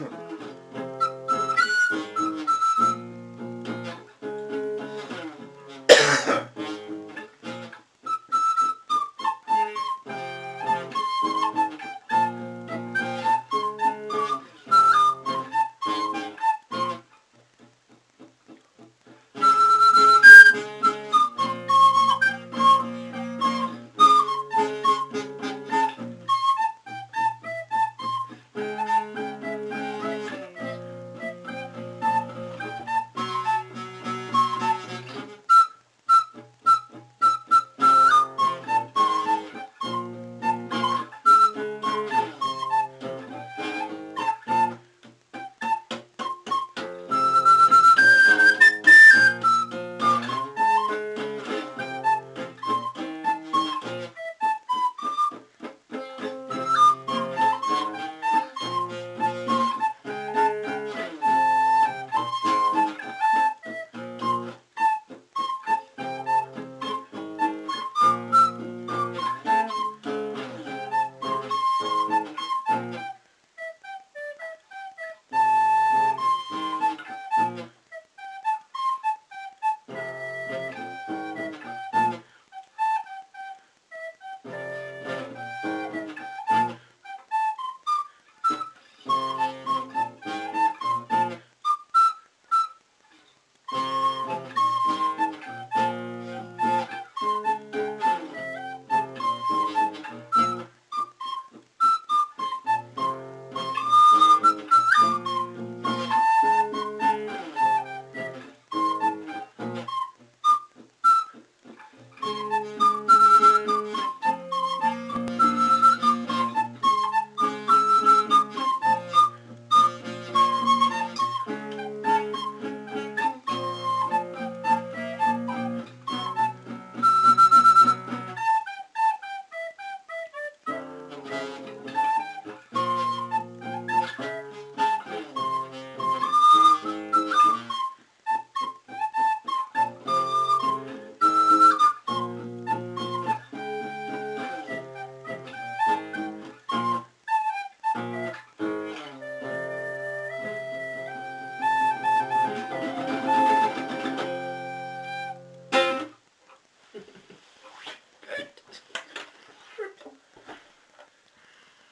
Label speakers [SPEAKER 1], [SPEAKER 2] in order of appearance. [SPEAKER 1] Yeah.